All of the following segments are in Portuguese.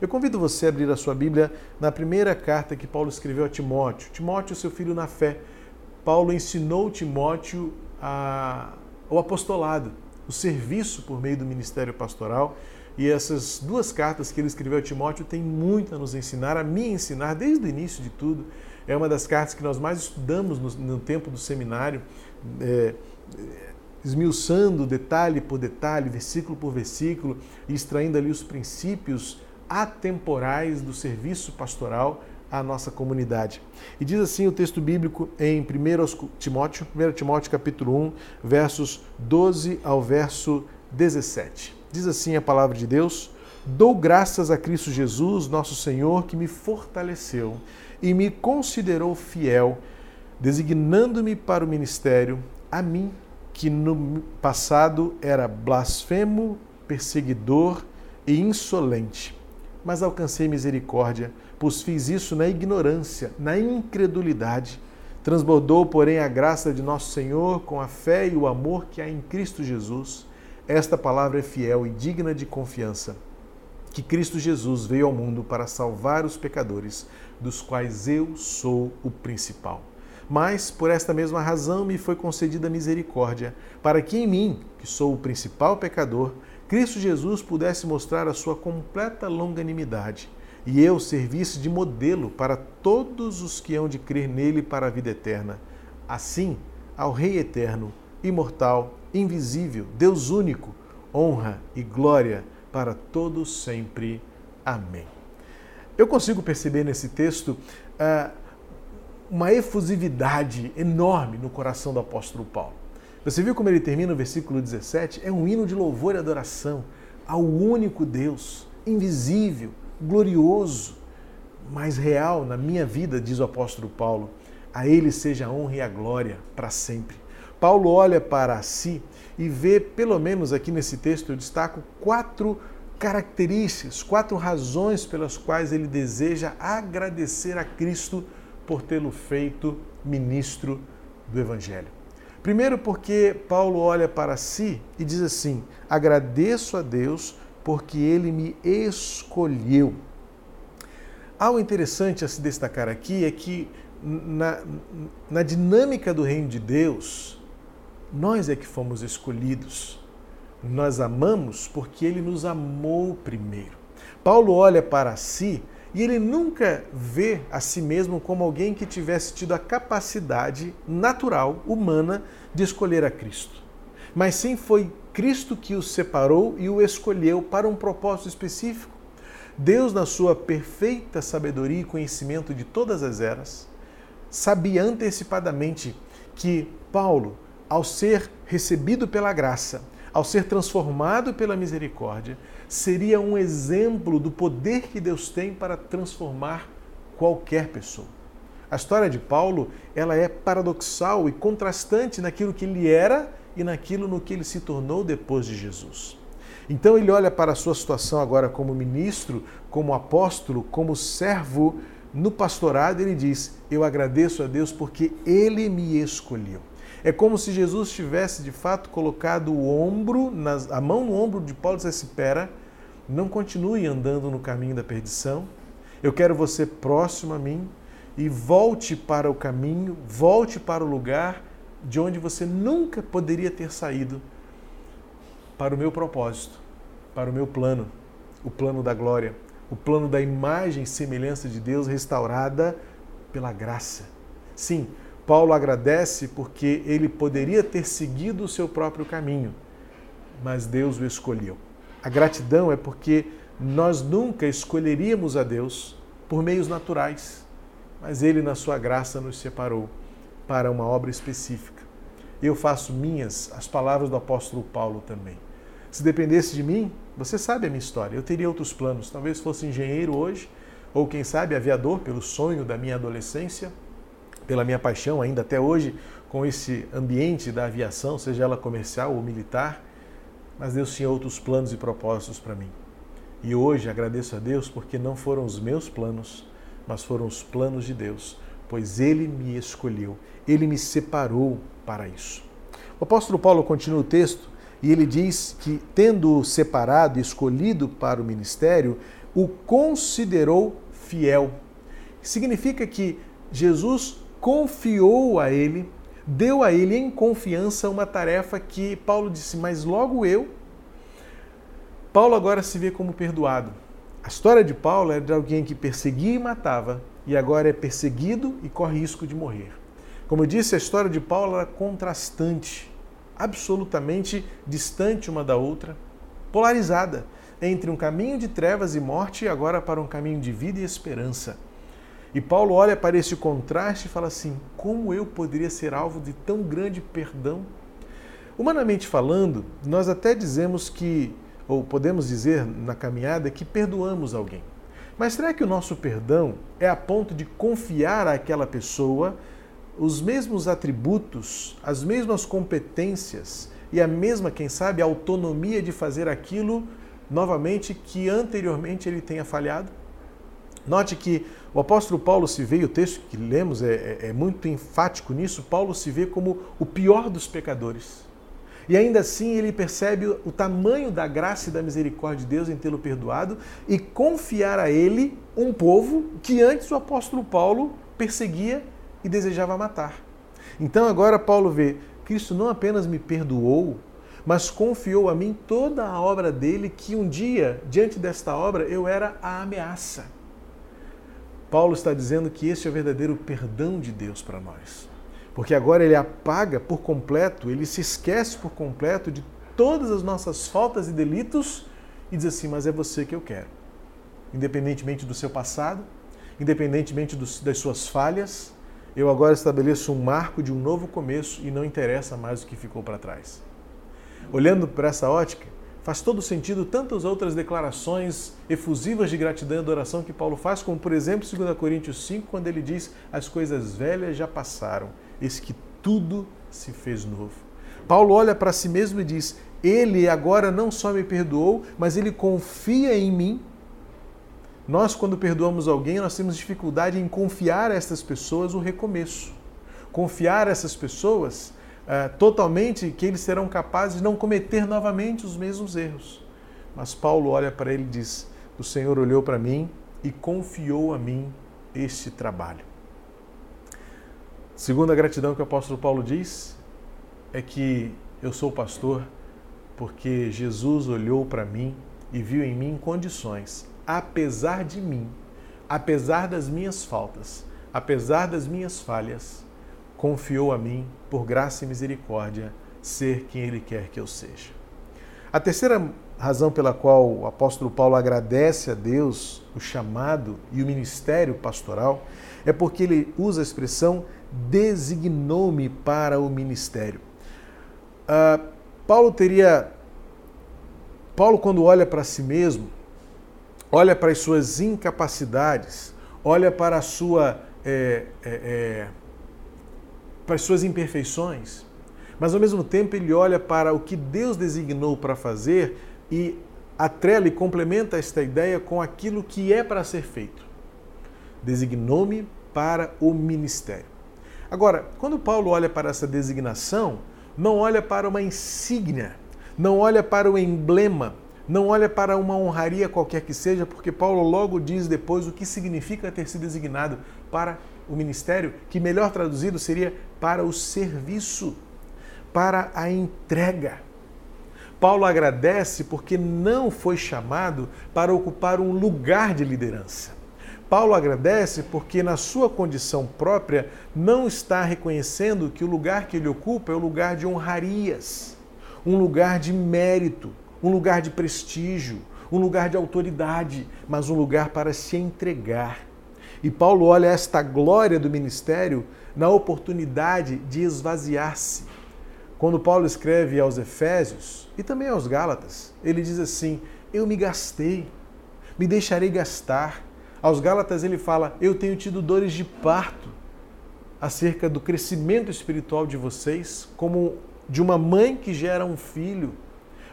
Eu convido você a abrir a sua Bíblia na primeira carta que Paulo escreveu a Timóteo. Timóteo, seu filho na fé. Paulo ensinou Timóteo a, o apostolado, o serviço por meio do ministério pastoral. E essas duas cartas que ele escreveu a Timóteo têm muito a nos ensinar, a me ensinar desde o início de tudo. É uma das cartas que nós mais estudamos no, no tempo do seminário. É, esmiuçando detalhe por detalhe, versículo por versículo, e extraindo ali os princípios atemporais do serviço pastoral à nossa comunidade. E diz assim o texto bíblico em 1 Timóteo, 1 Timóteo capítulo 1, versos 12 ao verso 17. Diz assim a palavra de Deus: Dou graças a Cristo Jesus, nosso Senhor, que me fortaleceu e me considerou fiel, designando-me para o ministério, a mim que no passado era blasfemo, perseguidor e insolente. Mas alcancei misericórdia, pois fiz isso na ignorância, na incredulidade. Transbordou, porém, a graça de nosso Senhor com a fé e o amor que há em Cristo Jesus. Esta palavra é fiel e digna de confiança. Que Cristo Jesus veio ao mundo para salvar os pecadores, dos quais eu sou o principal. Mas, por esta mesma razão, me foi concedida misericórdia, para que em mim, que sou o principal pecador, Cristo Jesus pudesse mostrar a sua completa longanimidade e eu servisse de modelo para todos os que hão de crer nele para a vida eterna. Assim, ao Rei eterno, imortal, invisível, Deus único, honra e glória para todos sempre. Amém. Eu consigo perceber nesse texto. Uh, uma efusividade enorme no coração do apóstolo Paulo. Você viu como ele termina o versículo 17? É um hino de louvor e adoração ao único Deus, invisível, glorioso, mas real na minha vida, diz o apóstolo Paulo. A ele seja a honra e a glória para sempre. Paulo olha para si e vê, pelo menos aqui nesse texto, eu destaco quatro características, quatro razões pelas quais ele deseja agradecer a Cristo por tê-lo feito ministro do Evangelho. Primeiro, porque Paulo olha para si e diz assim: agradeço a Deus porque ele me escolheu. Algo interessante a se destacar aqui é que, na, na dinâmica do reino de Deus, nós é que fomos escolhidos. Nós amamos porque ele nos amou primeiro. Paulo olha para si e ele nunca vê a si mesmo como alguém que tivesse tido a capacidade natural, humana, de escolher a Cristo. Mas sim foi Cristo que o separou e o escolheu para um propósito específico. Deus, na sua perfeita sabedoria e conhecimento de todas as eras, sabia antecipadamente que Paulo, ao ser recebido pela graça, ao ser transformado pela misericórdia, seria um exemplo do poder que Deus tem para transformar qualquer pessoa. A história de Paulo, ela é paradoxal e contrastante naquilo que ele era e naquilo no que ele se tornou depois de Jesus. Então ele olha para a sua situação agora como ministro, como apóstolo, como servo no pastorado, ele diz: "Eu agradeço a Deus porque ele me escolheu". É como se Jesus tivesse de fato colocado o ombro, a mão no ombro de Paulo e disse: Espera, não continue andando no caminho da perdição. Eu quero você próximo a mim e volte para o caminho, volte para o lugar de onde você nunca poderia ter saído para o meu propósito, para o meu plano, o plano da glória, o plano da imagem e semelhança de Deus restaurada pela graça. Sim, Paulo agradece porque ele poderia ter seguido o seu próprio caminho, mas Deus o escolheu. A gratidão é porque nós nunca escolheríamos a Deus por meios naturais, mas Ele, na sua graça, nos separou para uma obra específica. Eu faço minhas as palavras do apóstolo Paulo também. Se dependesse de mim, você sabe a minha história, eu teria outros planos. Talvez fosse engenheiro hoje, ou quem sabe aviador, pelo sonho da minha adolescência pela minha paixão ainda até hoje com esse ambiente da aviação, seja ela comercial ou militar, mas Deus tinha outros planos e propósitos para mim. E hoje agradeço a Deus porque não foram os meus planos, mas foram os planos de Deus, pois Ele me escolheu, Ele me separou para isso. O apóstolo Paulo continua o texto e ele diz que, tendo separado e escolhido para o ministério, o considerou fiel. Significa que Jesus confiou a ele, deu a ele em confiança uma tarefa que Paulo disse, mas logo eu. Paulo agora se vê como perdoado. A história de Paulo é de alguém que perseguia e matava, e agora é perseguido e corre risco de morrer. Como eu disse, a história de Paulo era contrastante, absolutamente distante uma da outra, polarizada entre um caminho de trevas e morte e agora para um caminho de vida e esperança. E Paulo olha para esse contraste e fala assim: como eu poderia ser alvo de tão grande perdão? Humanamente falando, nós até dizemos que, ou podemos dizer na caminhada, que perdoamos alguém. Mas será que o nosso perdão é a ponto de confiar àquela pessoa os mesmos atributos, as mesmas competências e a mesma, quem sabe, autonomia de fazer aquilo novamente que anteriormente ele tenha falhado? Note que o apóstolo Paulo se vê, o texto que lemos é, é, é, muito enfático nisso, Paulo se vê como o pior dos pecadores. E ainda assim ele percebe o tamanho da graça e da misericórdia de Deus em tê-lo perdoado e confiar a ele um povo que antes o apóstolo Paulo perseguia e desejava matar. Então agora Paulo vê, Cristo não apenas me perdoou, mas confiou a mim toda a obra dele, que um dia, diante desta obra, eu era a ameaça. Paulo está dizendo que esse é o verdadeiro perdão de Deus para nós. Porque agora ele apaga por completo, ele se esquece por completo de todas as nossas faltas e delitos e diz assim: Mas é você que eu quero. Independentemente do seu passado, independentemente dos, das suas falhas, eu agora estabeleço um marco de um novo começo e não interessa mais o que ficou para trás. Olhando para essa ótica, faz todo sentido tantas outras declarações efusivas de gratidão e adoração que Paulo faz, como por exemplo 2 Coríntios 5, quando ele diz: As coisas velhas já passaram, eis que tudo se fez novo. Paulo olha para si mesmo e diz: Ele agora não só me perdoou, mas ele confia em mim. Nós, quando perdoamos alguém, nós temos dificuldade em confiar a essas pessoas o recomeço. Confiar a essas pessoas é, totalmente que eles serão capazes de não cometer novamente os mesmos erros. Mas Paulo olha para ele e diz: O Senhor olhou para mim e confiou a mim este trabalho. Segunda gratidão que o apóstolo Paulo diz é que eu sou pastor porque Jesus olhou para mim e viu em mim condições, apesar de mim, apesar das minhas faltas, apesar das minhas falhas, confiou a mim, por graça e misericórdia, ser quem Ele quer que eu seja. A terceira razão pela qual o apóstolo Paulo agradece a Deus o chamado e o ministério pastoral é porque ele usa a expressão designou-me para o ministério. Uh, Paulo teria. Paulo, quando olha para si mesmo, olha para as suas incapacidades, olha para a sua é, é, é, para as suas imperfeições, mas ao mesmo tempo ele olha para o que Deus designou para fazer e atrela e complementa esta ideia com aquilo que é para ser feito. Designou-me para o ministério. Agora, quando Paulo olha para essa designação, não olha para uma insígnia, não olha para o emblema, não olha para uma honraria qualquer que seja, porque Paulo logo diz depois o que significa ter sido designado para o ministério, que melhor traduzido seria para o serviço, para a entrega. Paulo agradece porque não foi chamado para ocupar um lugar de liderança. Paulo agradece porque, na sua condição própria, não está reconhecendo que o lugar que ele ocupa é o lugar de honrarias, um lugar de mérito, um lugar de prestígio, um lugar de autoridade, mas um lugar para se entregar. E Paulo olha esta glória do ministério na oportunidade de esvaziar-se. Quando Paulo escreve aos Efésios e também aos Gálatas, ele diz assim: Eu me gastei, me deixarei gastar. Aos Gálatas ele fala: Eu tenho tido dores de parto acerca do crescimento espiritual de vocês, como de uma mãe que gera um filho.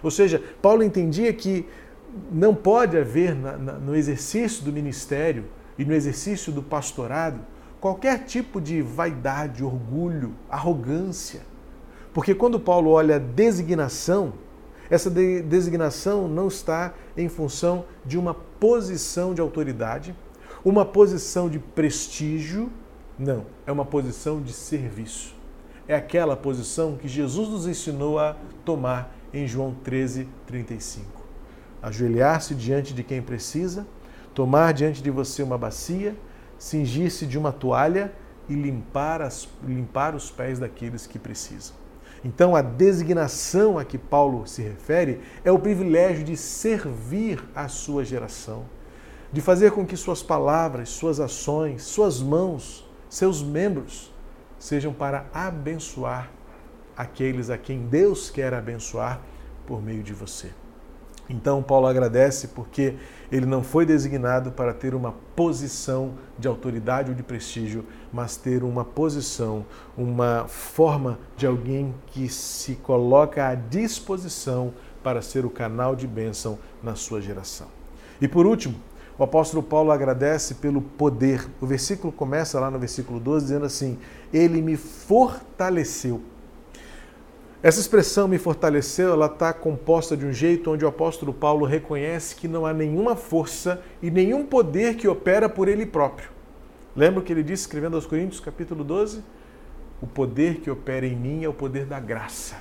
Ou seja, Paulo entendia que não pode haver na, na, no exercício do ministério e no exercício do pastorado qualquer tipo de vaidade, orgulho, arrogância. Porque quando Paulo olha designação, Essa de designação não está em função de uma posição de autoridade, uma posição de prestígio, não, é uma posição de serviço. É aquela posição que Jesus nos ensinou a tomar em João 13, 35. Ajoelhar-se diante de quem precisa, tomar diante de você uma bacia, cingir-se de uma toalha e limpar, as, limpar os pés daqueles que precisam. Então, a designação a que Paulo se refere é o privilégio de servir a sua geração, de fazer com que suas palavras, suas ações, suas mãos, seus membros sejam para abençoar aqueles a quem Deus quer abençoar por meio de você. Então, Paulo agradece porque ele não foi designado para ter uma posição de autoridade ou de prestígio, mas ter uma posição, uma forma de alguém que se coloca à disposição para ser o canal de bênção na sua geração. E por último, o apóstolo Paulo agradece pelo poder. O versículo começa lá no versículo 12 dizendo assim: Ele me fortaleceu essa expressão me fortaleceu, ela está composta de um jeito onde o apóstolo Paulo reconhece que não há nenhuma força e nenhum poder que opera por ele próprio. Lembra o que ele disse escrevendo aos Coríntios, capítulo 12? O poder que opera em mim é o poder da graça.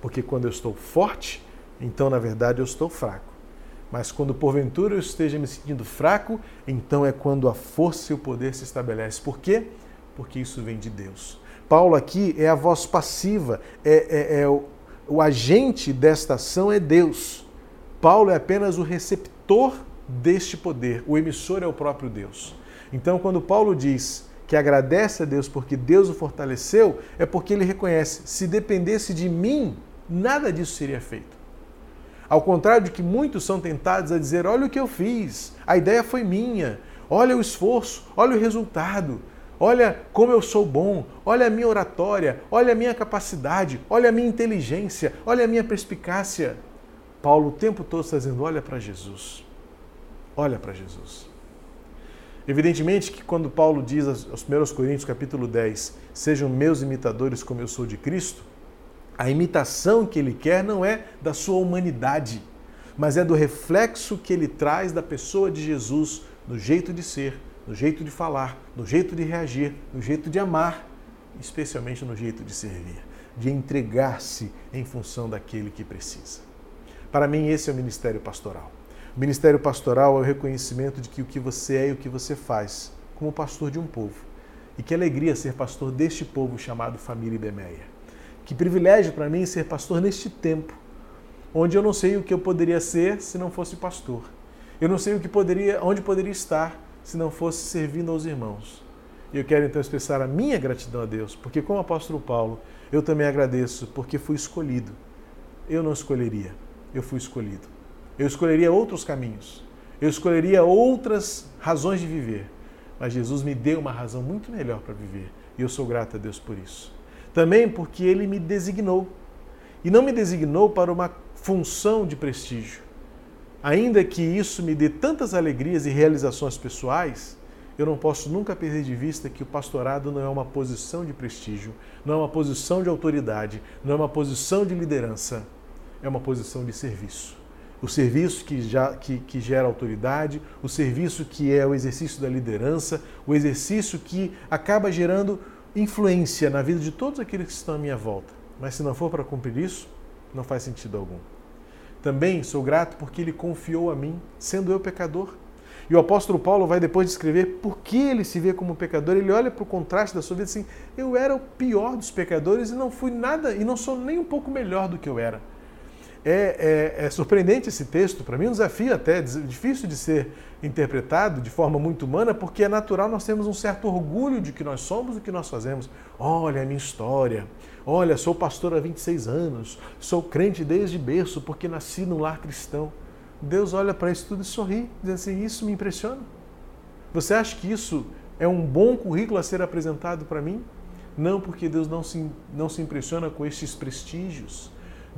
Porque quando eu estou forte, então na verdade eu estou fraco. Mas quando porventura eu esteja me sentindo fraco, então é quando a força e o poder se estabelecem. Por quê? Porque isso vem de Deus. Paulo aqui é a voz passiva, é, é, é o, o agente desta ação é Deus. Paulo é apenas o receptor deste poder, o emissor é o próprio Deus. Então, quando Paulo diz que agradece a Deus porque Deus o fortaleceu, é porque ele reconhece: se dependesse de mim, nada disso seria feito. Ao contrário de que muitos são tentados a dizer: olha o que eu fiz, a ideia foi minha, olha o esforço, olha o resultado. Olha como eu sou bom, olha a minha oratória, olha a minha capacidade, olha a minha inteligência, olha a minha perspicácia. Paulo o tempo todo está dizendo: olha para Jesus. Olha para Jesus. Evidentemente que quando Paulo diz aos 1 Coríntios capítulo 10, sejam meus imitadores como eu sou de Cristo, a imitação que ele quer não é da sua humanidade, mas é do reflexo que ele traz da pessoa de Jesus no jeito de ser, no jeito de falar, no jeito de reagir, no jeito de amar, especialmente no jeito de servir, de entregar-se em função daquele que precisa. Para mim, esse é o ministério pastoral. O ministério pastoral é o reconhecimento de que o que você é e o que você faz como pastor de um povo. E que alegria ser pastor deste povo chamado Família Ibemeia. Que privilégio para mim ser pastor neste tempo, onde eu não sei o que eu poderia ser se não fosse pastor. Eu não sei o que poderia, onde poderia estar se não fosse servindo aos irmãos. E eu quero então expressar a minha gratidão a Deus, porque como apóstolo Paulo, eu também agradeço porque fui escolhido. Eu não escolheria, eu fui escolhido. Eu escolheria outros caminhos. Eu escolheria outras razões de viver. Mas Jesus me deu uma razão muito melhor para viver. E eu sou grato a Deus por isso. Também porque ele me designou. E não me designou para uma função de prestígio. Ainda que isso me dê tantas alegrias e realizações pessoais, eu não posso nunca perder de vista que o pastorado não é uma posição de prestígio, não é uma posição de autoridade, não é uma posição de liderança, é uma posição de serviço. O serviço que, já, que, que gera autoridade, o serviço que é o exercício da liderança, o exercício que acaba gerando influência na vida de todos aqueles que estão à minha volta. Mas se não for para cumprir isso, não faz sentido algum. Também sou grato porque ele confiou a mim, sendo eu pecador. E o apóstolo Paulo vai depois descrever por que ele se vê como pecador. Ele olha para o contraste da sua vida assim: eu era o pior dos pecadores e não fui nada, e não sou nem um pouco melhor do que eu era. É, é, é surpreendente esse texto, para mim um desafio até, difícil de ser interpretado de forma muito humana, porque é natural nós temos um certo orgulho de que nós somos do que nós fazemos. Olha a minha história, olha, sou pastor há 26 anos, sou crente desde berço porque nasci num lar cristão. Deus olha para isso tudo e sorri, diz assim: Isso me impressiona. Você acha que isso é um bom currículo a ser apresentado para mim? Não, porque Deus não se, não se impressiona com estes prestígios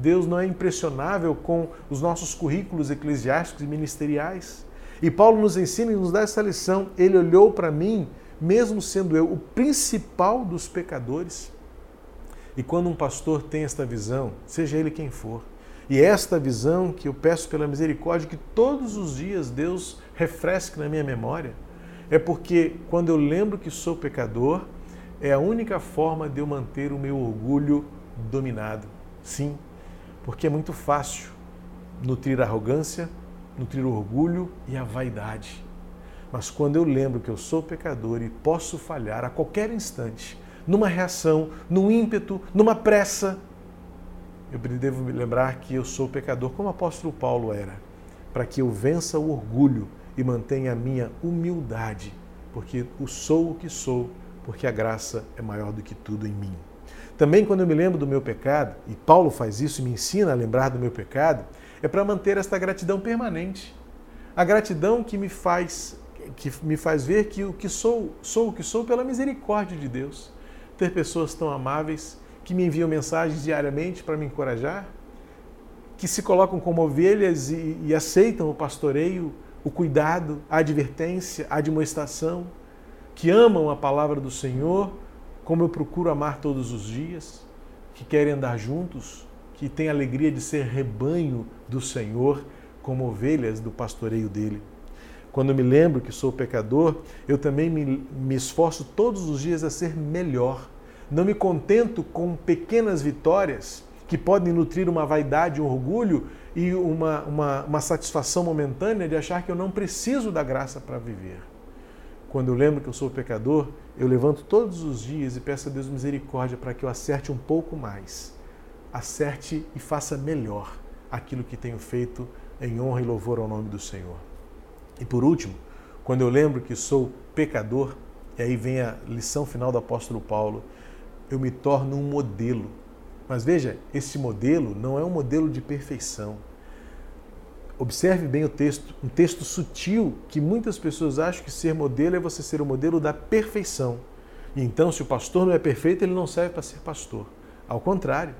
Deus não é impressionável com os nossos currículos eclesiásticos e ministeriais. E Paulo nos ensina e nos dá essa lição. Ele olhou para mim, mesmo sendo eu o principal dos pecadores. E quando um pastor tem esta visão, seja ele quem for, E é esta visão que eu peço pela misericórdia que todos os dias Deus refresque na minha memória, é porque quando eu lembro que sou pecador, é a única forma de eu manter o meu orgulho dominado. Sim, porque é muito fácil nutrir a arrogância, nutrir o orgulho e a vaidade. Mas quando eu lembro que eu sou pecador e posso falhar a qualquer instante, numa reação, num ímpeto, numa pressa, eu devo me lembrar que eu sou pecador, como o apóstolo Paulo era, para que eu vença o orgulho e mantenha a minha humildade, porque eu sou o que sou, porque a graça é maior do que tudo em mim. Também quando eu me lembro do meu pecado, e Paulo faz isso e me ensina a lembrar do meu pecado, é para manter esta gratidão permanente. A gratidão que me faz que me faz ver que o que sou, sou o que sou pela misericórdia de Deus. Ter pessoas tão amáveis que me enviam mensagens diariamente para me encorajar, que se colocam como ovelhas e, e aceitam o pastoreio, o cuidado, a advertência, a admoestação, que amam a palavra do Senhor, como eu procuro amar todos os dias, que querem andar juntos, que têm alegria de ser rebanho do Senhor, como ovelhas do pastoreio dele. Quando me lembro que sou pecador, eu também me, me esforço todos os dias a ser melhor. Não me contento com pequenas vitórias que podem nutrir uma vaidade, um orgulho e uma, uma, uma satisfação momentânea de achar que eu não preciso da graça para viver. Quando eu lembro que eu sou pecador, eu levanto todos os dias e peço a Deus misericórdia para que eu acerte um pouco mais. Acerte e faça melhor aquilo que tenho feito em honra e louvor ao nome do Senhor. E por último, quando eu lembro que sou pecador, e aí vem a lição final do apóstolo Paulo, eu me torno um modelo. Mas veja, esse modelo não é um modelo de perfeição. Observe bem o texto, um texto sutil que muitas pessoas acham que ser modelo é você ser o modelo da perfeição. E então, se o pastor não é perfeito, ele não serve para ser pastor. Ao contrário,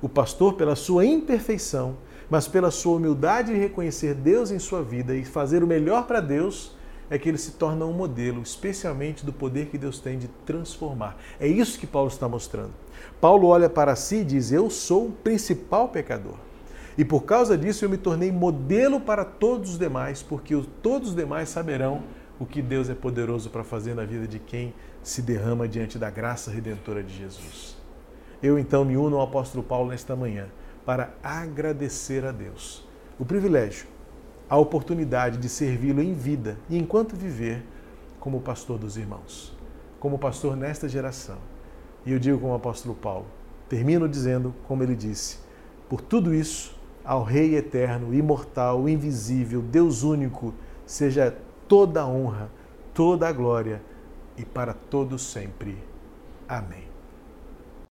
o pastor, pela sua imperfeição, mas pela sua humildade em reconhecer Deus em sua vida e fazer o melhor para Deus, é que ele se torna um modelo, especialmente do poder que Deus tem de transformar. É isso que Paulo está mostrando. Paulo olha para si e diz: Eu sou o principal pecador. E por causa disso eu me tornei modelo para todos os demais, porque todos os demais saberão o que Deus é poderoso para fazer na vida de quem se derrama diante da graça redentora de Jesus. Eu então me uno ao apóstolo Paulo nesta manhã para agradecer a Deus o privilégio, a oportunidade de servi-lo em vida e enquanto viver como pastor dos irmãos, como pastor nesta geração. E eu digo como o apóstolo Paulo, termino dizendo, como ele disse, por tudo isso, ao Rei eterno, imortal, invisível, Deus único, seja toda a honra, toda a glória e para todos sempre. Amém.